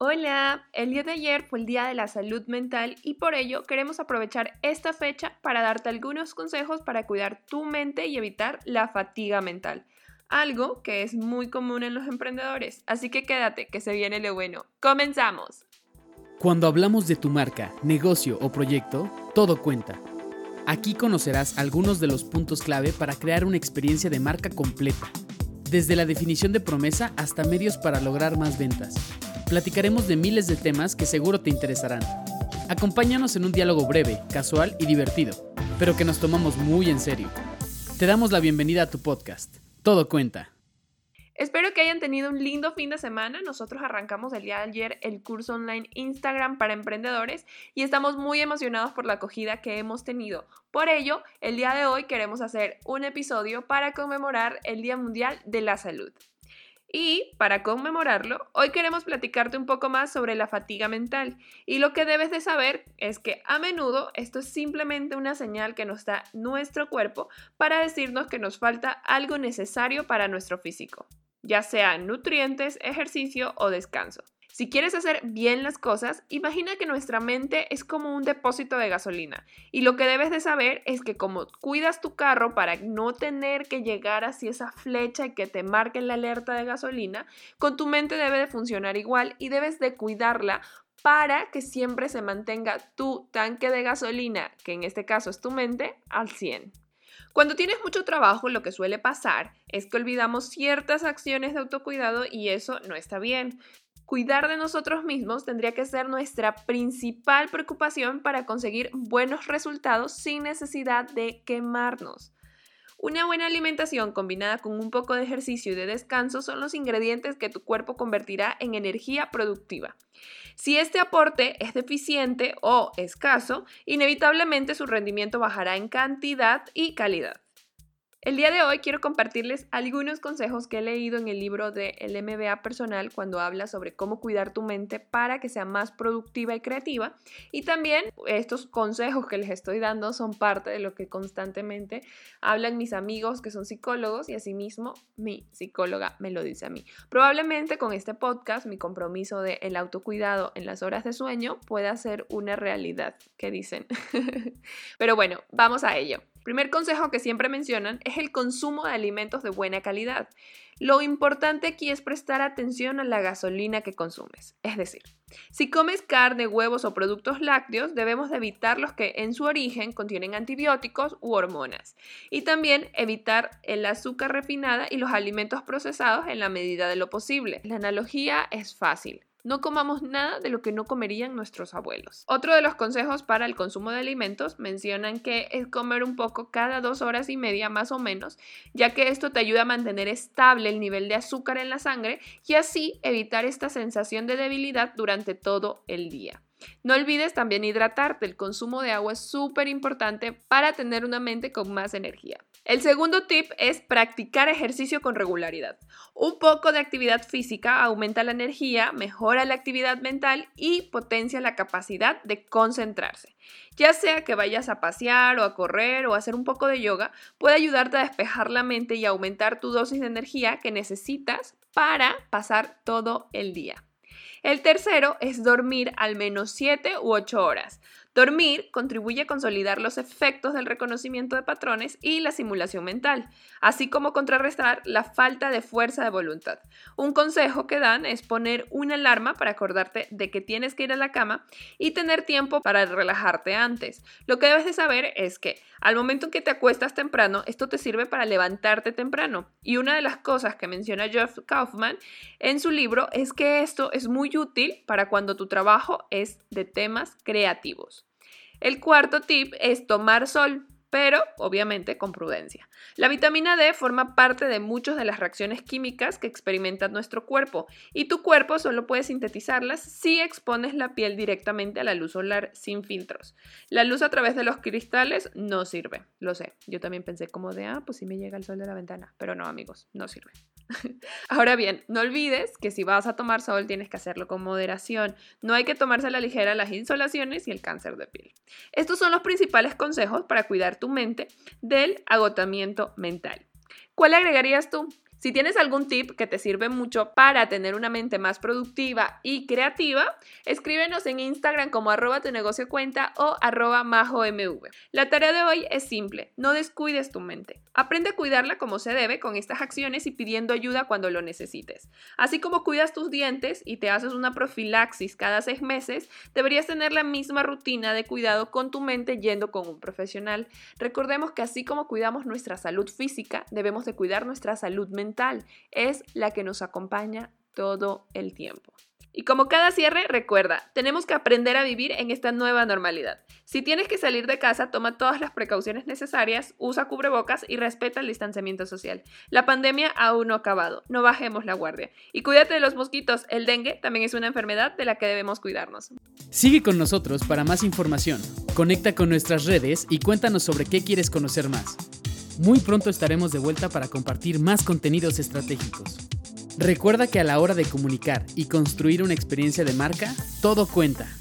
Hola, el día de ayer fue el Día de la Salud Mental y por ello queremos aprovechar esta fecha para darte algunos consejos para cuidar tu mente y evitar la fatiga mental, algo que es muy común en los emprendedores, así que quédate, que se viene lo bueno. ¡Comenzamos! Cuando hablamos de tu marca, negocio o proyecto, todo cuenta. Aquí conocerás algunos de los puntos clave para crear una experiencia de marca completa, desde la definición de promesa hasta medios para lograr más ventas platicaremos de miles de temas que seguro te interesarán. Acompáñanos en un diálogo breve, casual y divertido, pero que nos tomamos muy en serio. Te damos la bienvenida a tu podcast. Todo cuenta. Espero que hayan tenido un lindo fin de semana. Nosotros arrancamos el día de ayer el curso online Instagram para emprendedores y estamos muy emocionados por la acogida que hemos tenido. Por ello, el día de hoy queremos hacer un episodio para conmemorar el Día Mundial de la Salud. Y para conmemorarlo, hoy queremos platicarte un poco más sobre la fatiga mental. Y lo que debes de saber es que a menudo esto es simplemente una señal que nos da nuestro cuerpo para decirnos que nos falta algo necesario para nuestro físico, ya sea nutrientes, ejercicio o descanso. Si quieres hacer bien las cosas, imagina que nuestra mente es como un depósito de gasolina y lo que debes de saber es que como cuidas tu carro para no tener que llegar hacia esa flecha y que te marque la alerta de gasolina, con tu mente debe de funcionar igual y debes de cuidarla para que siempre se mantenga tu tanque de gasolina, que en este caso es tu mente, al 100. Cuando tienes mucho trabajo, lo que suele pasar es que olvidamos ciertas acciones de autocuidado y eso no está bien. Cuidar de nosotros mismos tendría que ser nuestra principal preocupación para conseguir buenos resultados sin necesidad de quemarnos. Una buena alimentación combinada con un poco de ejercicio y de descanso son los ingredientes que tu cuerpo convertirá en energía productiva. Si este aporte es deficiente o escaso, inevitablemente su rendimiento bajará en cantidad y calidad. El día de hoy quiero compartirles algunos consejos que he leído en el libro de El MBA personal cuando habla sobre cómo cuidar tu mente para que sea más productiva y creativa. Y también estos consejos que les estoy dando son parte de lo que constantemente hablan mis amigos que son psicólogos y asimismo mi psicóloga me lo dice a mí. Probablemente con este podcast mi compromiso de el autocuidado en las horas de sueño pueda ser una realidad, que dicen. Pero bueno, vamos a ello. Primer consejo que siempre mencionan es el consumo de alimentos de buena calidad. Lo importante aquí es prestar atención a la gasolina que consumes. Es decir, si comes carne, huevos o productos lácteos, debemos evitar los que en su origen contienen antibióticos u hormonas. Y también evitar el azúcar refinada y los alimentos procesados en la medida de lo posible. La analogía es fácil. No comamos nada de lo que no comerían nuestros abuelos. Otro de los consejos para el consumo de alimentos mencionan que es comer un poco cada dos horas y media más o menos, ya que esto te ayuda a mantener estable el nivel de azúcar en la sangre y así evitar esta sensación de debilidad durante todo el día. No olvides también hidratarte, el consumo de agua es súper importante para tener una mente con más energía. El segundo tip es practicar ejercicio con regularidad. Un poco de actividad física aumenta la energía, mejora la actividad mental y potencia la capacidad de concentrarse. Ya sea que vayas a pasear o a correr o a hacer un poco de yoga, puede ayudarte a despejar la mente y aumentar tu dosis de energía que necesitas para pasar todo el día. El tercero es dormir al menos 7 u 8 horas. Dormir contribuye a consolidar los efectos del reconocimiento de patrones y la simulación mental, así como contrarrestar la falta de fuerza de voluntad. Un consejo que dan es poner una alarma para acordarte de que tienes que ir a la cama y tener tiempo para relajarte antes. Lo que debes de saber es que al momento en que te acuestas temprano, esto te sirve para levantarte temprano. Y una de las cosas que menciona Jeff Kaufman en su libro es que esto es muy útil para cuando tu trabajo es de temas creativos. El cuarto tip es tomar sol pero obviamente con prudencia. La vitamina D forma parte de muchas de las reacciones químicas que experimenta nuestro cuerpo y tu cuerpo solo puede sintetizarlas si expones la piel directamente a la luz solar sin filtros. La luz a través de los cristales no sirve, lo sé. Yo también pensé como de, ah, pues sí me llega el sol de la ventana, pero no amigos, no sirve. Ahora bien, no olvides que si vas a tomar sol tienes que hacerlo con moderación. No hay que tomarse a la ligera las insolaciones y el cáncer de piel. Estos son los principales consejos para cuidar tu mente del agotamiento mental. ¿Cuál agregarías tú? Si tienes algún tip que te sirve mucho para tener una mente más productiva y creativa, escríbenos en Instagram como arroba tu negocio cuenta o arroba majomv. La tarea de hoy es simple, no descuides tu mente. Aprende a cuidarla como se debe con estas acciones y pidiendo ayuda cuando lo necesites. Así como cuidas tus dientes y te haces una profilaxis cada seis meses, deberías tener la misma rutina de cuidado con tu mente yendo con un profesional. Recordemos que así como cuidamos nuestra salud física, debemos de cuidar nuestra salud es la que nos acompaña todo el tiempo. Y como cada cierre, recuerda, tenemos que aprender a vivir en esta nueva normalidad. Si tienes que salir de casa, toma todas las precauciones necesarias, usa cubrebocas y respeta el distanciamiento social. La pandemia aún no ha acabado, no bajemos la guardia. Y cuídate de los mosquitos, el dengue también es una enfermedad de la que debemos cuidarnos. Sigue con nosotros para más información. Conecta con nuestras redes y cuéntanos sobre qué quieres conocer más. Muy pronto estaremos de vuelta para compartir más contenidos estratégicos. Recuerda que a la hora de comunicar y construir una experiencia de marca, todo cuenta.